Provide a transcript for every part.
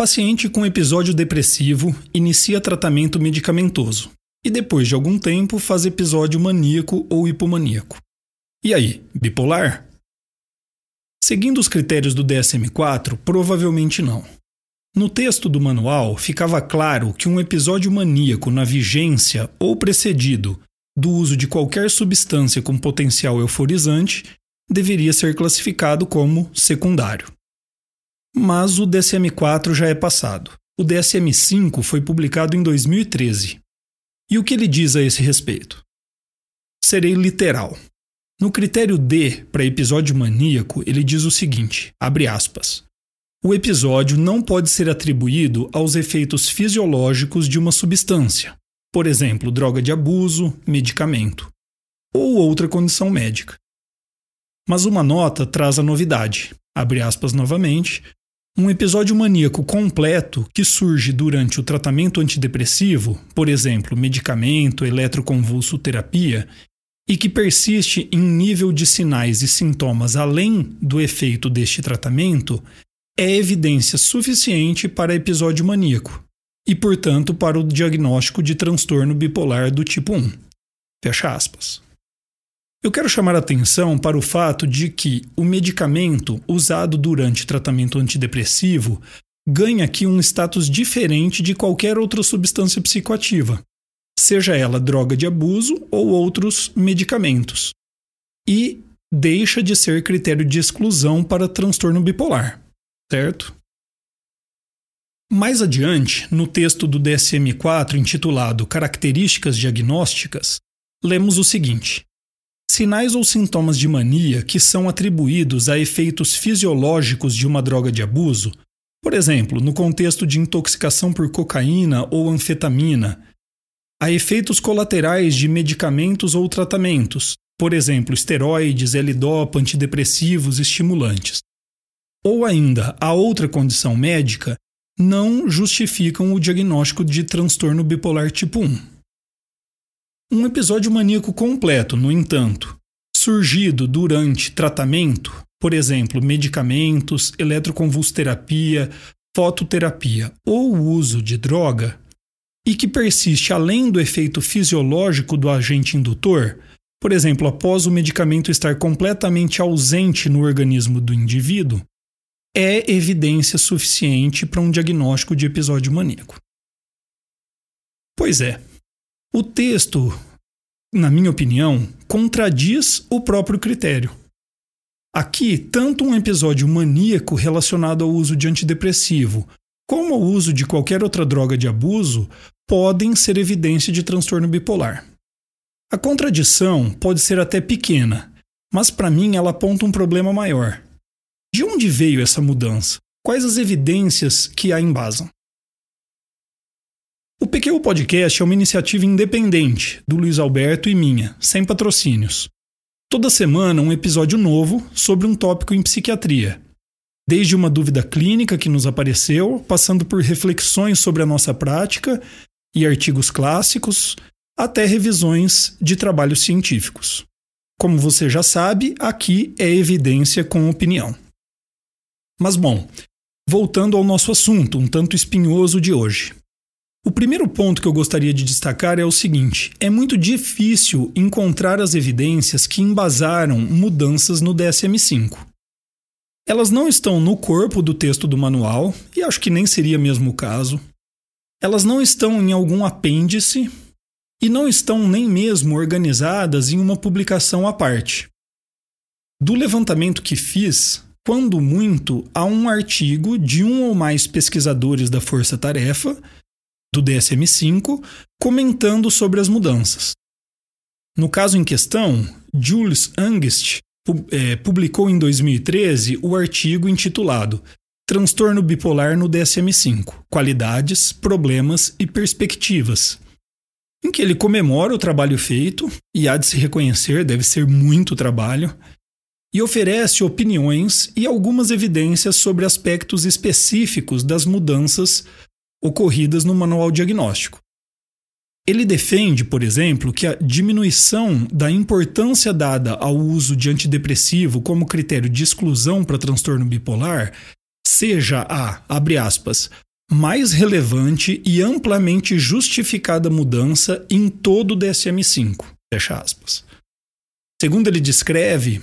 Paciente com episódio depressivo inicia tratamento medicamentoso e depois de algum tempo faz episódio maníaco ou hipomaníaco. E aí, bipolar? Seguindo os critérios do DSM-4, provavelmente não. No texto do manual ficava claro que um episódio maníaco na vigência ou precedido do uso de qualquer substância com potencial euforizante deveria ser classificado como secundário. Mas o DSM-4 já é passado. O DSM-5 foi publicado em 2013. E o que ele diz a esse respeito? Serei literal. No critério D para episódio maníaco, ele diz o seguinte: abre aspas. O episódio não pode ser atribuído aos efeitos fisiológicos de uma substância, por exemplo, droga de abuso, medicamento, ou outra condição médica. Mas uma nota traz a novidade, abre aspas novamente, um episódio maníaco completo que surge durante o tratamento antidepressivo, por exemplo, medicamento, eletroconvulsoterapia, e que persiste em nível de sinais e sintomas além do efeito deste tratamento, é evidência suficiente para episódio maníaco e, portanto, para o diagnóstico de transtorno bipolar do tipo 1. Fecha aspas. Eu quero chamar a atenção para o fato de que o medicamento usado durante tratamento antidepressivo ganha aqui um status diferente de qualquer outra substância psicoativa, seja ela droga de abuso ou outros medicamentos, e deixa de ser critério de exclusão para transtorno bipolar, certo? Mais adiante, no texto do DSM-4 intitulado Características Diagnósticas, lemos o seguinte: Sinais ou sintomas de mania que são atribuídos a efeitos fisiológicos de uma droga de abuso, por exemplo, no contexto de intoxicação por cocaína ou anfetamina, a efeitos colaterais de medicamentos ou tratamentos, por exemplo, esteroides, L-dopa, antidepressivos, estimulantes. Ou ainda a outra condição médica, não justificam o diagnóstico de transtorno bipolar tipo 1. Um episódio maníaco completo, no entanto, surgido durante tratamento, por exemplo, medicamentos, eletroconvulsoterapia, fototerapia ou uso de droga, e que persiste além do efeito fisiológico do agente indutor, por exemplo, após o medicamento estar completamente ausente no organismo do indivíduo, é evidência suficiente para um diagnóstico de episódio maníaco. Pois é, o texto, na minha opinião, contradiz o próprio critério. Aqui, tanto um episódio maníaco relacionado ao uso de antidepressivo, como ao uso de qualquer outra droga de abuso, podem ser evidência de transtorno bipolar. A contradição pode ser até pequena, mas para mim ela aponta um problema maior. De onde veio essa mudança? Quais as evidências que a embasam? O PQ Podcast é uma iniciativa independente do Luiz Alberto e minha, sem patrocínios. Toda semana um episódio novo sobre um tópico em psiquiatria. Desde uma dúvida clínica que nos apareceu, passando por reflexões sobre a nossa prática e artigos clássicos, até revisões de trabalhos científicos. Como você já sabe, aqui é evidência com opinião. Mas bom, voltando ao nosso assunto, um tanto espinhoso de hoje. O primeiro ponto que eu gostaria de destacar é o seguinte: é muito difícil encontrar as evidências que embasaram mudanças no DSM-5. Elas não estão no corpo do texto do manual, e acho que nem seria mesmo o caso. Elas não estão em algum apêndice e não estão nem mesmo organizadas em uma publicação à parte. Do levantamento que fiz, quando muito, há um artigo de um ou mais pesquisadores da Força Tarefa do DSM-5 comentando sobre as mudanças. No caso em questão, Jules Angst é, publicou em 2013 o artigo intitulado Transtorno bipolar no DSM-5: Qualidades, problemas e perspectivas, em que ele comemora o trabalho feito, e há de se reconhecer, deve ser muito trabalho, e oferece opiniões e algumas evidências sobre aspectos específicos das mudanças ocorridas no manual diagnóstico. Ele defende, por exemplo, que a diminuição da importância dada ao uso de antidepressivo como critério de exclusão para transtorno bipolar seja a, abre aspas, mais relevante e amplamente justificada mudança em todo o DSM-5, fecha aspas. Segundo ele descreve,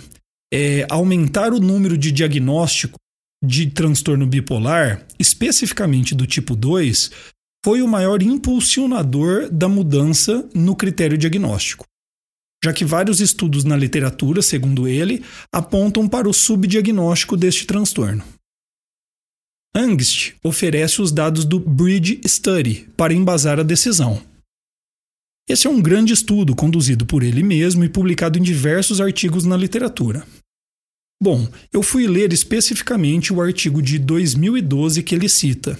é, aumentar o número de diagnóstico de transtorno bipolar, especificamente do tipo 2, foi o maior impulsionador da mudança no critério diagnóstico, já que vários estudos na literatura, segundo ele, apontam para o subdiagnóstico deste transtorno. Angst oferece os dados do Bridge Study para embasar a decisão. Esse é um grande estudo conduzido por ele mesmo e publicado em diversos artigos na literatura. Bom, eu fui ler especificamente o artigo de 2012 que ele cita.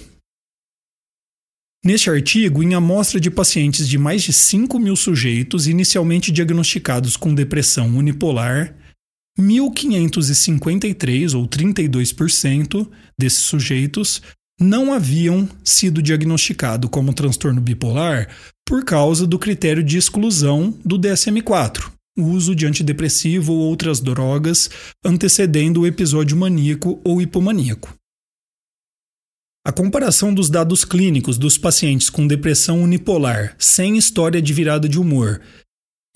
Neste artigo, em amostra de pacientes de mais de 5 mil sujeitos inicialmente diagnosticados com depressão unipolar, 1.553, ou 32%, desses sujeitos não haviam sido diagnosticados como transtorno bipolar por causa do critério de exclusão do DSM-4, o uso de antidepressivo ou outras drogas antecedendo o episódio maníaco ou hipomaníaco. A comparação dos dados clínicos dos pacientes com depressão unipolar sem história de virada de humor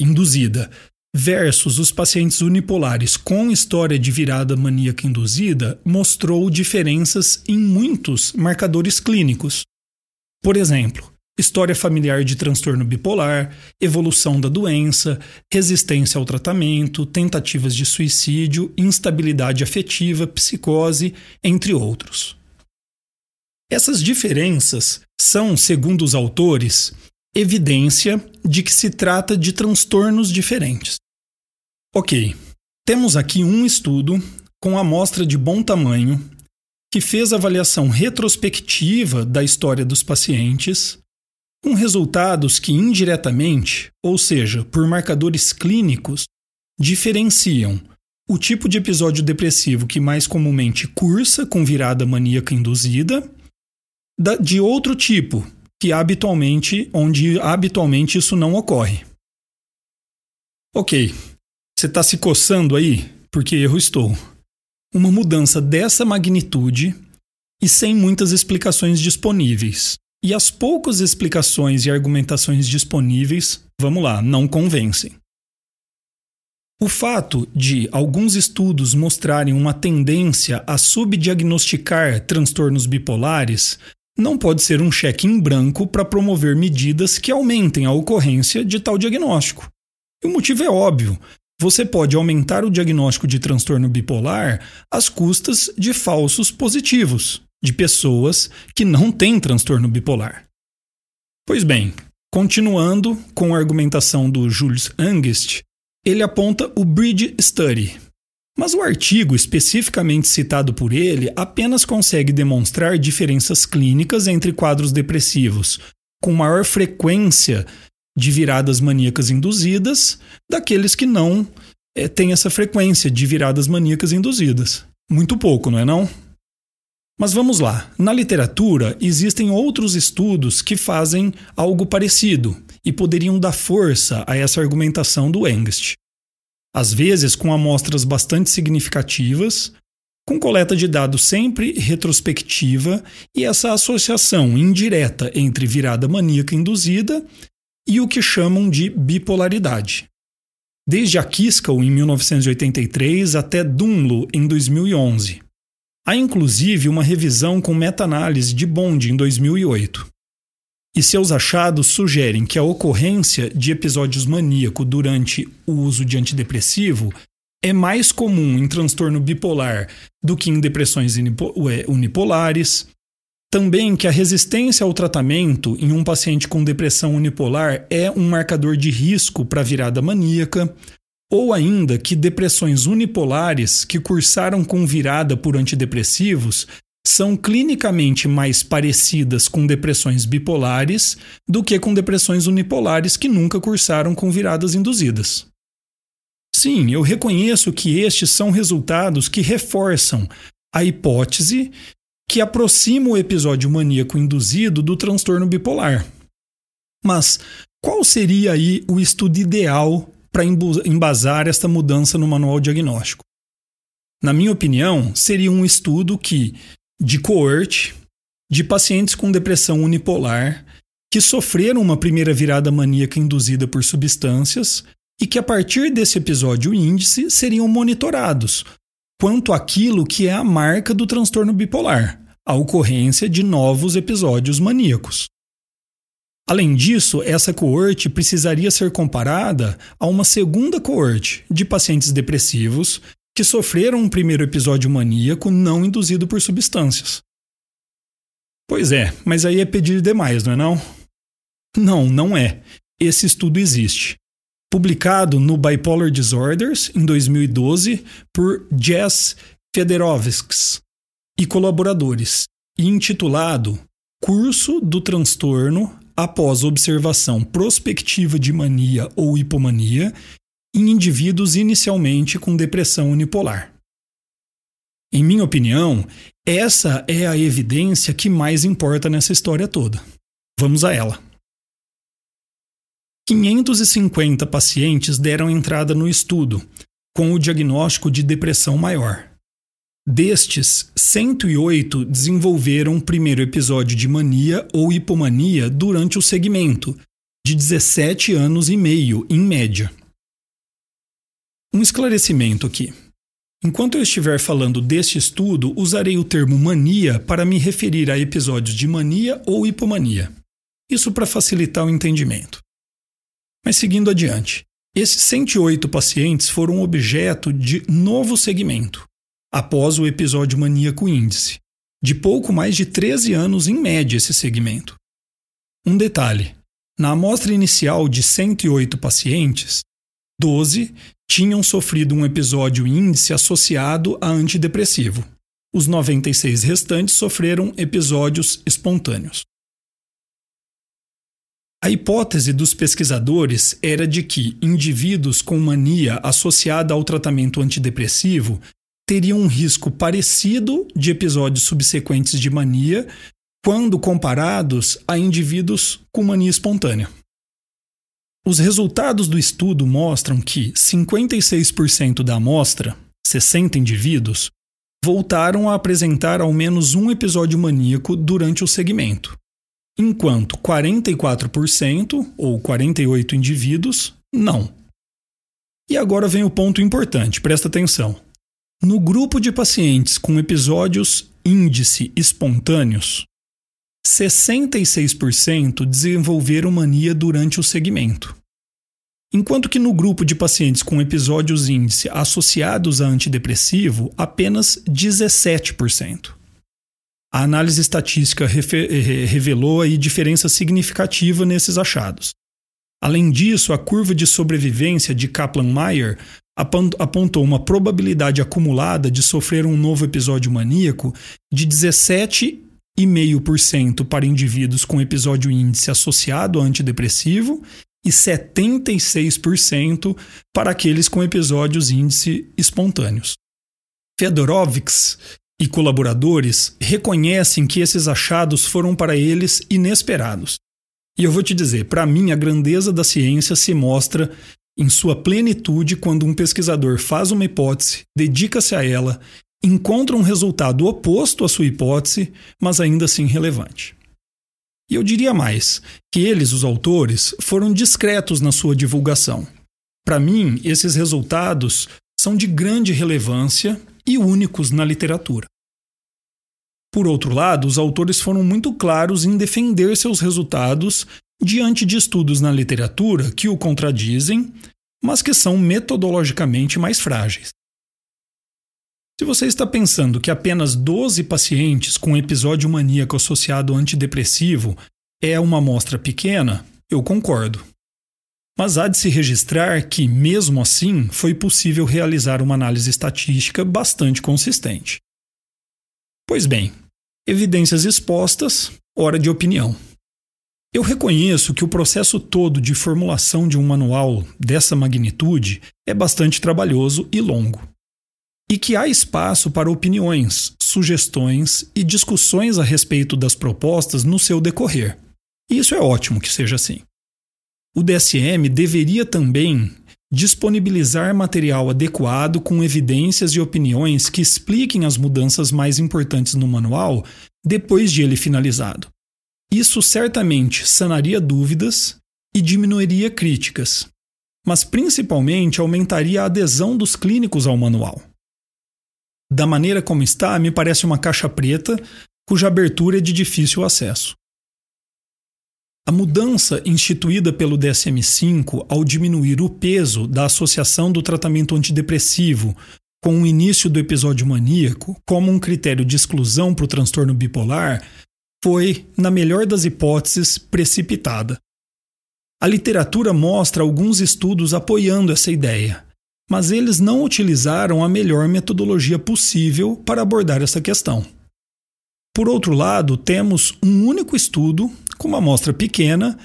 induzida versus os pacientes unipolares com história de virada maníaca induzida mostrou diferenças em muitos marcadores clínicos. Por exemplo, história familiar de transtorno bipolar, evolução da doença, resistência ao tratamento, tentativas de suicídio, instabilidade afetiva, psicose, entre outros. Essas diferenças são, segundo os autores, evidência de que se trata de transtornos diferentes. Ok, temos aqui um estudo com amostra de bom tamanho que fez avaliação retrospectiva da história dos pacientes com resultados que indiretamente, ou seja, por marcadores clínicos, diferenciam o tipo de episódio depressivo que mais comumente cursa com virada maníaca induzida de outro tipo, que habitualmente, onde habitualmente isso não ocorre. Ok, você está se coçando aí? Porque erro estou. Uma mudança dessa magnitude e sem muitas explicações disponíveis. E as poucas explicações e argumentações disponíveis, vamos lá, não convencem. O fato de alguns estudos mostrarem uma tendência a subdiagnosticar transtornos bipolares não pode ser um cheque em branco para promover medidas que aumentem a ocorrência de tal diagnóstico. E o motivo é óbvio. Você pode aumentar o diagnóstico de transtorno bipolar às custas de falsos positivos de pessoas que não têm transtorno bipolar. Pois bem, continuando com a argumentação do Julius Angst, ele aponta o Bridge Study. Mas o artigo especificamente citado por ele apenas consegue demonstrar diferenças clínicas entre quadros depressivos com maior frequência de viradas maníacas induzidas daqueles que não é, têm essa frequência de viradas maníacas induzidas. Muito pouco, não é não? Mas vamos lá. Na literatura, existem outros estudos que fazem algo parecido e poderiam dar força a essa argumentação do Engst. Às vezes, com amostras bastante significativas, com coleta de dados sempre retrospectiva e essa associação indireta entre virada maníaca induzida e o que chamam de bipolaridade. Desde a Kiskell em 1983 até Dunlo em 2011. Há inclusive uma revisão com meta-análise de Bond em 2008. E seus achados sugerem que a ocorrência de episódios maníaco durante o uso de antidepressivo é mais comum em transtorno bipolar do que em depressões unipolares. Também que a resistência ao tratamento em um paciente com depressão unipolar é um marcador de risco para virada maníaca ou ainda que depressões unipolares que cursaram com virada por antidepressivos são clinicamente mais parecidas com depressões bipolares do que com depressões unipolares que nunca cursaram com viradas induzidas. Sim, eu reconheço que estes são resultados que reforçam a hipótese que aproxima o episódio maníaco induzido do transtorno bipolar. Mas qual seria aí o estudo ideal para embasar esta mudança no manual diagnóstico? Na minha opinião, seria um estudo que de coorte de pacientes com depressão unipolar que sofreram uma primeira virada maníaca induzida por substâncias e que a partir desse episódio índice seriam monitorados quanto àquilo que é a marca do transtorno bipolar, a ocorrência de novos episódios maníacos. Além disso, essa coorte precisaria ser comparada a uma segunda coorte de pacientes depressivos que sofreram um primeiro episódio maníaco não induzido por substâncias. Pois é, mas aí é pedir demais, não é não? Não, não é. Esse estudo existe. Publicado no Bipolar Disorders em 2012 por Jess Federovskis e colaboradores, e intitulado Curso do transtorno após observação prospectiva de mania ou hipomania em indivíduos inicialmente com depressão unipolar. Em minha opinião, essa é a evidência que mais importa nessa história toda. Vamos a ela. 550 pacientes deram entrada no estudo, com o diagnóstico de depressão maior. Destes, 108 desenvolveram o primeiro episódio de mania ou hipomania durante o segmento, de 17 anos e meio, em média. Um esclarecimento aqui. Enquanto eu estiver falando deste estudo, usarei o termo mania para me referir a episódios de mania ou hipomania. Isso para facilitar o entendimento. Mas seguindo adiante, esses 108 pacientes foram objeto de novo segmento, após o episódio maníaco índice, de pouco mais de 13 anos em média esse segmento. Um detalhe: na amostra inicial de 108 pacientes, 12 tinham sofrido um episódio índice associado a antidepressivo. Os 96 restantes sofreram episódios espontâneos. A hipótese dos pesquisadores era de que indivíduos com mania associada ao tratamento antidepressivo teriam um risco parecido de episódios subsequentes de mania quando comparados a indivíduos com mania espontânea. Os resultados do estudo mostram que 56% da amostra, 60 indivíduos, voltaram a apresentar ao menos um episódio maníaco durante o segmento, enquanto 44%, ou 48 indivíduos, não. E agora vem o ponto importante, presta atenção. No grupo de pacientes com episódios índice espontâneos, 66% desenvolveram mania durante o segmento. Enquanto que no grupo de pacientes com episódios índice associados a antidepressivo, apenas 17%. A análise estatística revelou aí diferença significativa nesses achados. Além disso, a curva de sobrevivência de Kaplan-Meier apontou uma probabilidade acumulada de sofrer um novo episódio maníaco de 17 0,5% para indivíduos com episódio índice associado a antidepressivo e 76% para aqueles com episódios índice espontâneos. Fedorovics e colaboradores reconhecem que esses achados foram para eles inesperados. E eu vou te dizer, para mim a grandeza da ciência se mostra em sua plenitude quando um pesquisador faz uma hipótese, dedica-se a ela encontra um resultado oposto à sua hipótese, mas ainda assim relevante. E eu diria mais, que eles, os autores, foram discretos na sua divulgação. Para mim, esses resultados são de grande relevância e únicos na literatura. Por outro lado, os autores foram muito claros em defender seus resultados diante de estudos na literatura que o contradizem, mas que são metodologicamente mais frágeis. Se você está pensando que apenas 12 pacientes com episódio maníaco associado ao antidepressivo é uma amostra pequena, eu concordo. Mas há de se registrar que, mesmo assim, foi possível realizar uma análise estatística bastante consistente. Pois bem, Evidências expostas, hora de opinião. Eu reconheço que o processo todo de formulação de um manual dessa magnitude é bastante trabalhoso e longo. E que há espaço para opiniões, sugestões e discussões a respeito das propostas no seu decorrer. E isso é ótimo que seja assim. O DSM deveria também disponibilizar material adequado com evidências e opiniões que expliquem as mudanças mais importantes no manual depois de ele finalizado. Isso certamente sanaria dúvidas e diminuiria críticas, mas principalmente aumentaria a adesão dos clínicos ao manual. Da maneira como está, me parece uma caixa preta cuja abertura é de difícil acesso. A mudança instituída pelo DSM-5 ao diminuir o peso da associação do tratamento antidepressivo com o início do episódio maníaco como um critério de exclusão para o transtorno bipolar foi, na melhor das hipóteses, precipitada. A literatura mostra alguns estudos apoiando essa ideia, mas eles não utilizaram a melhor metodologia possível para abordar essa questão. Por outro lado, temos um único estudo com uma amostra pequena,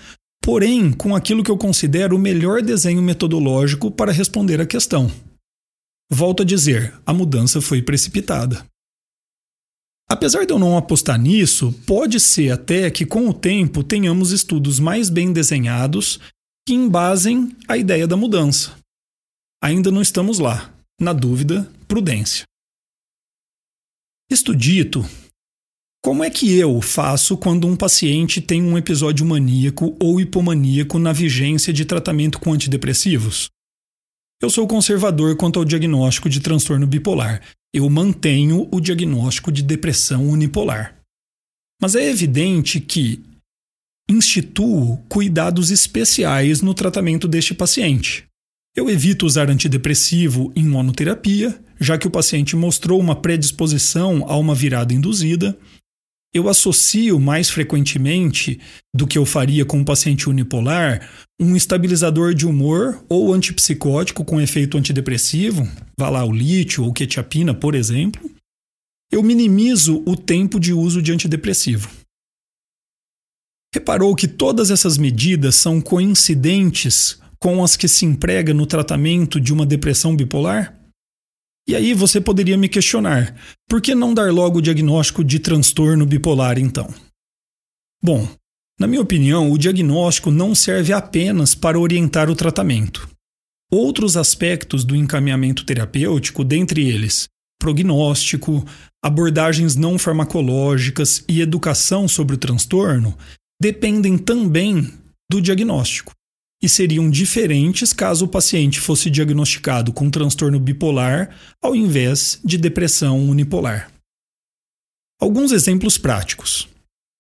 porém com aquilo que eu considero o melhor desenho metodológico para responder à questão. Volto a dizer, a mudança foi precipitada. Apesar de eu não apostar nisso, pode ser até que com o tempo tenhamos estudos mais bem desenhados que embasem a ideia da mudança. Ainda não estamos lá. Na dúvida, prudência. Isto dito, como é que eu faço quando um paciente tem um episódio maníaco ou hipomaníaco na vigência de tratamento com antidepressivos? Eu sou conservador quanto ao diagnóstico de transtorno bipolar. Eu mantenho o diagnóstico de depressão unipolar. Mas é evidente que instituo cuidados especiais no tratamento deste paciente. Eu evito usar antidepressivo em monoterapia, já que o paciente mostrou uma predisposição a uma virada induzida eu associo mais frequentemente do que eu faria com um paciente unipolar um estabilizador de humor ou antipsicótico com efeito antidepressivo, vá lá o lítio ou quetiapina, por exemplo. Eu minimizo o tempo de uso de antidepressivo. Reparou que todas essas medidas são coincidentes com as que se emprega no tratamento de uma depressão bipolar? E aí você poderia me questionar: por que não dar logo o diagnóstico de transtorno bipolar então? Bom, na minha opinião, o diagnóstico não serve apenas para orientar o tratamento. Outros aspectos do encaminhamento terapêutico, dentre eles prognóstico, abordagens não farmacológicas e educação sobre o transtorno, dependem também do diagnóstico e seriam diferentes caso o paciente fosse diagnosticado com transtorno bipolar ao invés de depressão unipolar. Alguns exemplos práticos.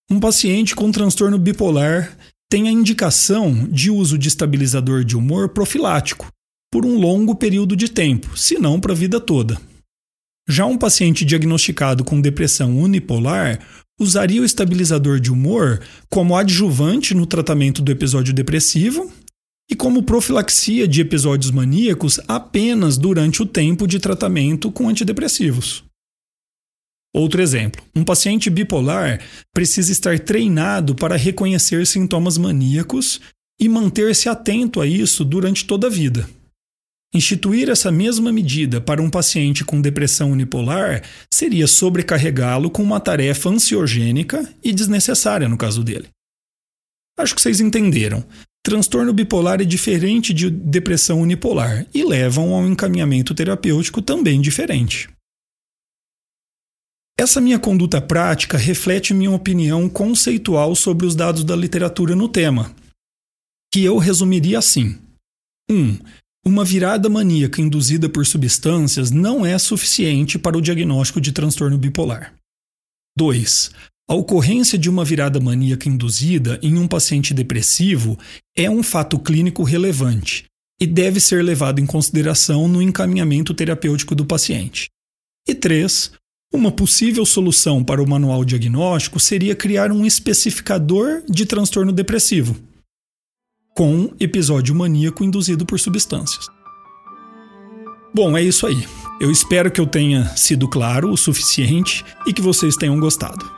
Um paciente com transtorno bipolar tem a indicação de uso de estabilizador de humor profilático por um longo período de tempo, se não para a vida toda. Já um paciente diagnosticado com depressão unipolar usaria o estabilizador de humor como adjuvante no tratamento do episódio depressivo e como profilaxia de episódios maníacos apenas durante o tempo de tratamento com antidepressivos. Outro exemplo: um paciente bipolar precisa estar treinado para reconhecer sintomas maníacos e manter-se atento a isso durante toda a vida. Instituir essa mesma medida para um paciente com depressão unipolar seria sobrecarregá-lo com uma tarefa ansiogênica e desnecessária no caso dele. Acho que vocês entenderam. Transtorno bipolar é diferente de depressão unipolar e levam a um encaminhamento terapêutico também diferente. Essa minha conduta prática reflete minha opinião conceitual sobre os dados da literatura no tema, que eu resumiria assim: 1. Um, uma virada maníaca induzida por substâncias não é suficiente para o diagnóstico de transtorno bipolar. 2. A ocorrência de uma virada maníaca induzida em um paciente depressivo é um fato clínico relevante e deve ser levado em consideração no encaminhamento terapêutico do paciente. E 3. Uma possível solução para o manual diagnóstico seria criar um especificador de transtorno depressivo, com episódio maníaco induzido por substâncias. Bom, é isso aí. Eu espero que eu tenha sido claro o suficiente e que vocês tenham gostado.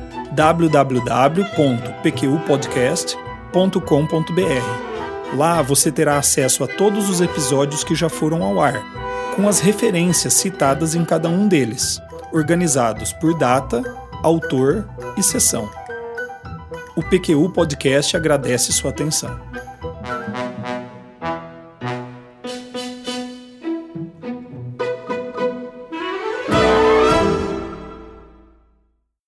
www.pqpodcast.com.br. Lá você terá acesso a todos os episódios que já foram ao ar, com as referências citadas em cada um deles, organizados por data, autor e sessão. O PQU Podcast agradece sua atenção.